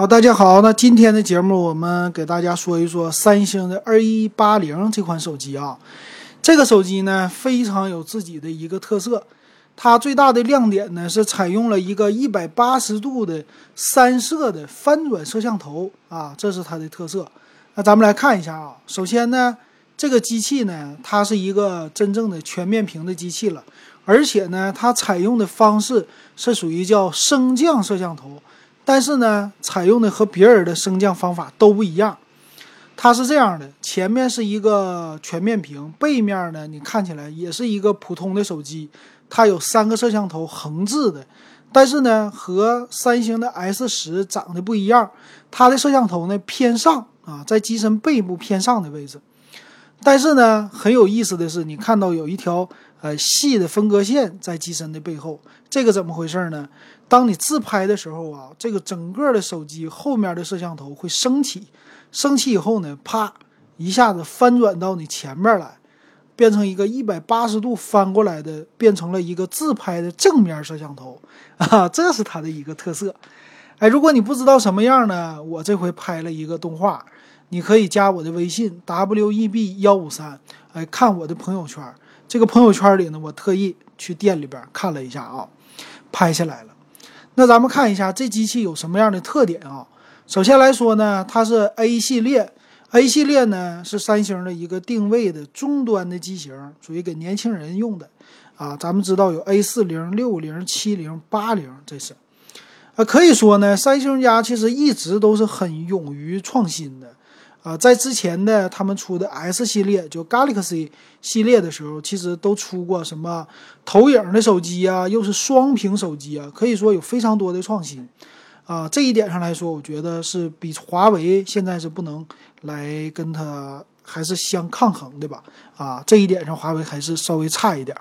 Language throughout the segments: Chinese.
好，大家好，那今天的节目我们给大家说一说三星的二一八零这款手机啊。这个手机呢非常有自己的一个特色，它最大的亮点呢是采用了一个一百八十度的三摄的翻转摄像头啊，这是它的特色。那咱们来看一下啊，首先呢，这个机器呢它是一个真正的全面屏的机器了，而且呢它采用的方式是属于叫升降摄像头，但是呢采用的和别人的升降方法都不一样。它是这样的，前面是一个全面屏，背面呢，你看起来也是一个普通的手机，它有三个摄像头横置的，但是呢，和三星的 S 十长得不一样，它的摄像头呢偏上啊，在机身背部偏上的位置。但是呢，很有意思的是，你看到有一条呃细的分割线在机身的背后，这个怎么回事呢？当你自拍的时候啊，这个整个的手机后面的摄像头会升起。升起以后呢，啪，一下子翻转到你前面来，变成一个一百八十度翻过来的，变成了一个自拍的正面摄像头啊，这是它的一个特色。哎，如果你不知道什么样呢，我这回拍了一个动画，你可以加我的微信 w e b 幺五三，哎，看我的朋友圈。这个朋友圈里呢，我特意去店里边看了一下啊，拍下来了。那咱们看一下这机器有什么样的特点啊？首先来说呢，它是 A 系列，A 系列呢是三星的一个定位的中端的机型，属于给年轻人用的啊。咱们知道有 A 四零、六零、七零、八零，这是啊，可以说呢，三星家其实一直都是很勇于创新的啊。在之前的他们出的 S 系列，就 Galaxy 系列的时候，其实都出过什么投影的手机啊，又是双屏手机啊，可以说有非常多的创新。啊，这一点上来说，我觉得是比华为现在是不能来跟它还是相抗衡的吧？啊，这一点上华为还是稍微差一点。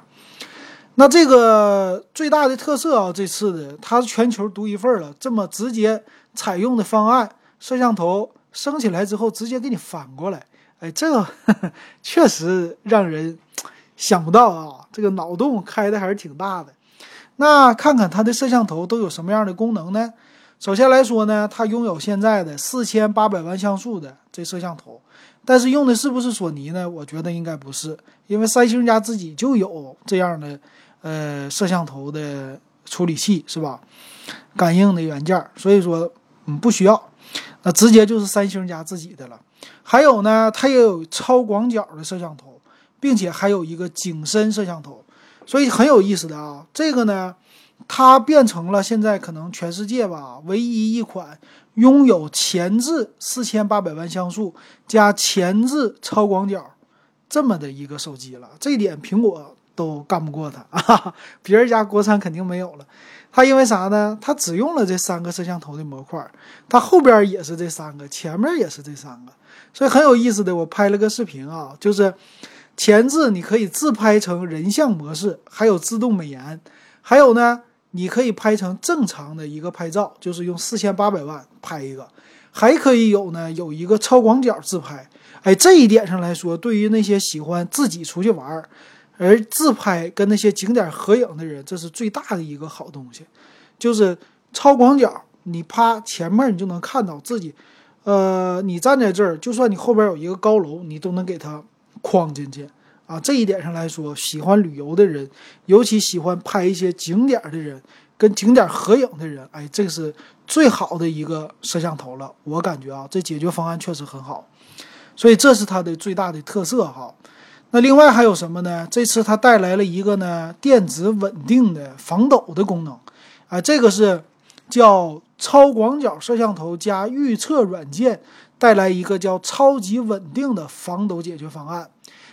那这个最大的特色啊，这次的它是全球独一份了，这么直接采用的方案，摄像头升起来之后直接给你反过来，哎，这个 确实让人想不到啊，这个脑洞开的还是挺大的。那看看它的摄像头都有什么样的功能呢？首先来说呢，它拥有现在的四千八百万像素的这摄像头，但是用的是不是索尼呢？我觉得应该不是，因为三星家自己就有这样的呃摄像头的处理器，是吧？感应的元件，所以说嗯不需要，那直接就是三星家自己的了。还有呢，它也有超广角的摄像头，并且还有一个景深摄像头，所以很有意思的啊。这个呢。它变成了现在可能全世界吧唯一一款拥有前置四千八百万像素加前置超广角这么的一个手机了。这一点苹果都干不过它啊，别人家国产肯定没有了。它因为啥呢？它只用了这三个摄像头的模块，它后边也是这三个，前面也是这三个，所以很有意思的。我拍了个视频啊，就是前置你可以自拍成人像模式，还有自动美颜，还有呢。你可以拍成正常的一个拍照，就是用四千八百万拍一个，还可以有呢，有一个超广角自拍。哎，这一点上来说，对于那些喜欢自己出去玩而自拍跟那些景点合影的人，这是最大的一个好东西，就是超广角，你啪前面你就能看到自己，呃，你站在这儿，就算你后边有一个高楼，你都能给它框进去。啊，这一点上来说，喜欢旅游的人，尤其喜欢拍一些景点的人，跟景点合影的人，哎，这是最好的一个摄像头了。我感觉啊，这解决方案确实很好，所以这是它的最大的特色哈。那另外还有什么呢？这次它带来了一个呢电子稳定的防抖的功能，啊，这个是叫超广角摄像头加预测软件带来一个叫超级稳定的防抖解决方案。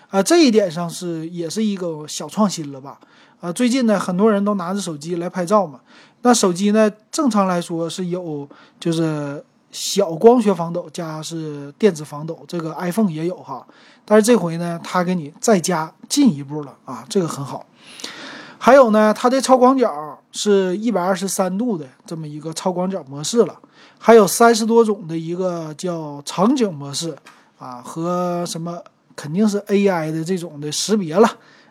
啊，这一点上是也是一个小创新了吧？啊，最近呢，很多人都拿着手机来拍照嘛。那手机呢，正常来说是有就是小光学防抖加是电子防抖，这个 iPhone 也有哈。但是这回呢，它给你再加进一步了啊，这个很好。还有呢，它的超广角是一百二十三度的这么一个超广角模式了，还有三十多种的一个叫场景模式啊和什么。肯定是 AI 的这种的识别了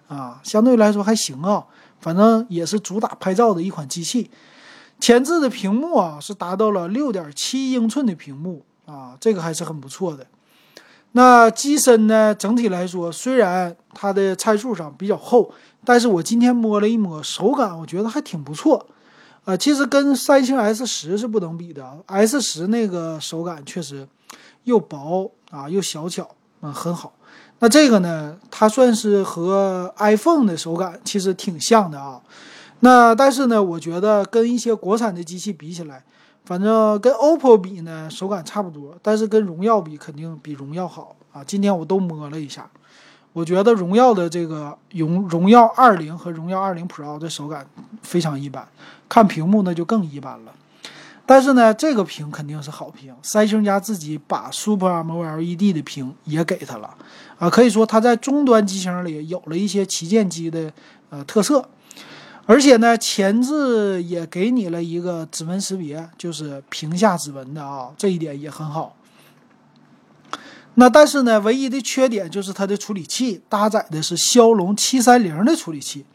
啊，相对来说还行啊，反正也是主打拍照的一款机器。前置的屏幕啊是达到了六点七英寸的屏幕啊，这个还是很不错的。那机身呢，整体来说虽然它的参数上比较厚，但是我今天摸了一摸，手感我觉得还挺不错。啊，其实跟三星 S 十是不能比的，S 十那个手感确实又薄啊又小巧，嗯，很好。那这个呢，它算是和 iPhone 的手感其实挺像的啊。那但是呢，我觉得跟一些国产的机器比起来，反正跟 OPPO 比呢，手感差不多，但是跟荣耀比肯定比荣耀好啊。今天我都摸了一下。我觉得荣耀的这个荣荣耀二零和荣耀二零 Pro 的手感非常一般，看屏幕那就更一般了。但是呢，这个屏肯定是好屏，三星家自己把 Super AMOLED 的屏也给它了啊，可以说它在终端机型里有了一些旗舰机的呃特色，而且呢，前置也给你了一个指纹识别，就是屏下指纹的啊，这一点也很好。那但是呢，唯一的缺点就是它的处理器搭载的是骁龙七三零的处理器，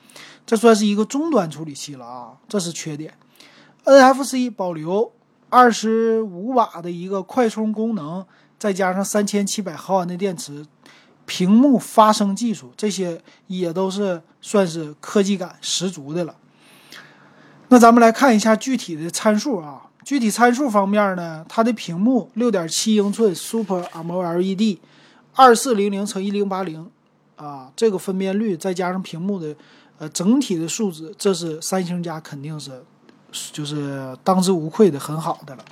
这算是一个终端处理器了啊，这是缺点。NFC 保留二十五瓦的一个快充功能，再加上三千七百毫安的电池，屏幕发声技术这些也都是算是科技感十足的了。那咱们来看一下具体的参数啊。具体参数方面呢，它的屏幕六点七英寸 Super AMOLED，二四零零乘一零八零，啊，这个分辨率再加上屏幕的呃整体的素质，这是三星家肯定是就是当之无愧的很好的了。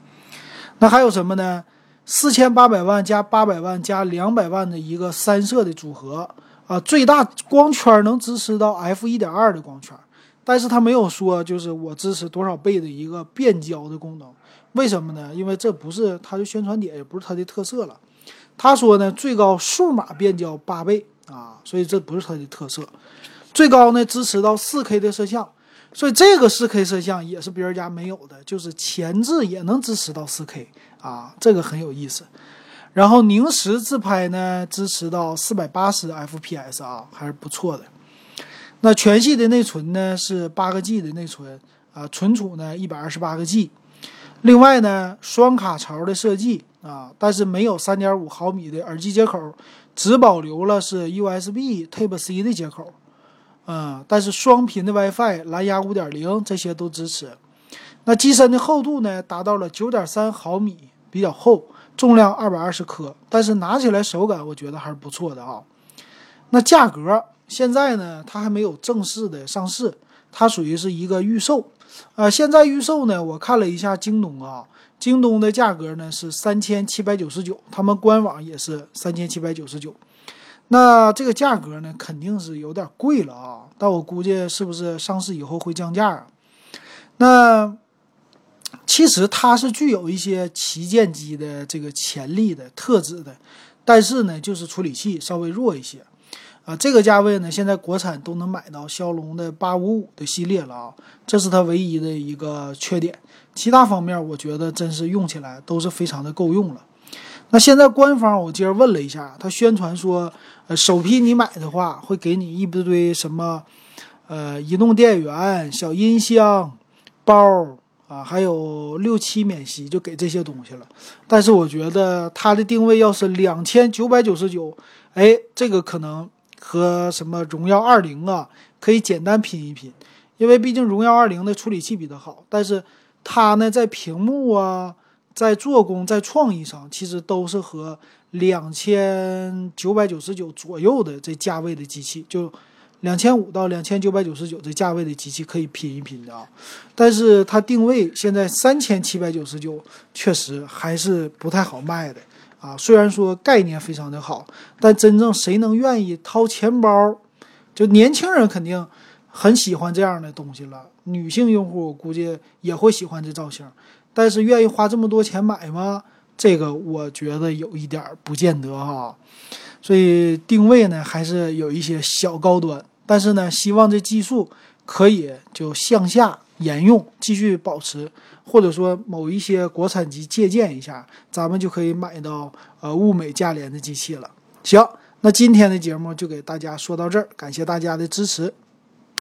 那还有什么呢？四千八百万加八百万加两百万的一个三摄的组合啊，最大光圈能支持到 F 一点二的光圈。但是它没有说，就是我支持多少倍的一个变焦的功能，为什么呢？因为这不是它的宣传点，也不是它的特色了。他说呢，最高数码变焦八倍啊，所以这不是它的特色。最高呢支持到四 K 的摄像，所以这个四 K 摄像也是别人家没有的，就是前置也能支持到四 K 啊，这个很有意思。然后凝时自拍呢支持到四百八十 FPS 啊，还是不错的。那全系的内存呢是八个 G 的内存啊，存储呢一百二十八个 G。另外呢，双卡槽的设计啊，但是没有三点五毫米的耳机接口，只保留了是 USB Type C 的接口。嗯，但是双频的 WiFi、蓝牙五点零这些都支持。那机身的厚度呢达到了九点三毫米，比较厚，重量二百二十克，但是拿起来手感我觉得还是不错的啊。那价格？现在呢，它还没有正式的上市，它属于是一个预售，啊，现在预售呢，我看了一下京东啊，京东的价格呢是三千七百九十九，他们官网也是三千七百九十九，那这个价格呢肯定是有点贵了啊，但我估计是不是上市以后会降价啊？那其实它是具有一些旗舰机的这个潜力的特质的，但是呢，就是处理器稍微弱一些。啊，这个价位呢，现在国产都能买到骁龙的八五五的系列了啊，这是它唯一的一个缺点。其他方面，我觉得真是用起来都是非常的够用了。那现在官方，我今儿问了一下，他宣传说，呃，首批你买的话，会给你一堆什么，呃，移动电源、小音箱、包啊，还有六七免息，就给这些东西了。但是我觉得它的定位要是两千九百九十九，哎，这个可能。和什么荣耀二零啊，可以简单拼一拼，因为毕竟荣耀二零的处理器比它好，但是它呢在屏幕啊，在做工、在创意上，其实都是和两千九百九十九左右的这价位的机器，就两千五到两千九百九十九这价位的机器可以拼一拼的啊。但是它定位现在三千七百九十九，确实还是不太好卖的。啊，虽然说概念非常的好，但真正谁能愿意掏钱包？就年轻人肯定很喜欢这样的东西了，女性用户估计也会喜欢这造型，但是愿意花这么多钱买吗？这个我觉得有一点不见得哈。所以定位呢还是有一些小高端，但是呢，希望这技术可以就向下沿用，继续保持。或者说某一些国产机借鉴一下，咱们就可以买到呃物美价廉的机器了。行，那今天的节目就给大家说到这儿，感谢大家的支持。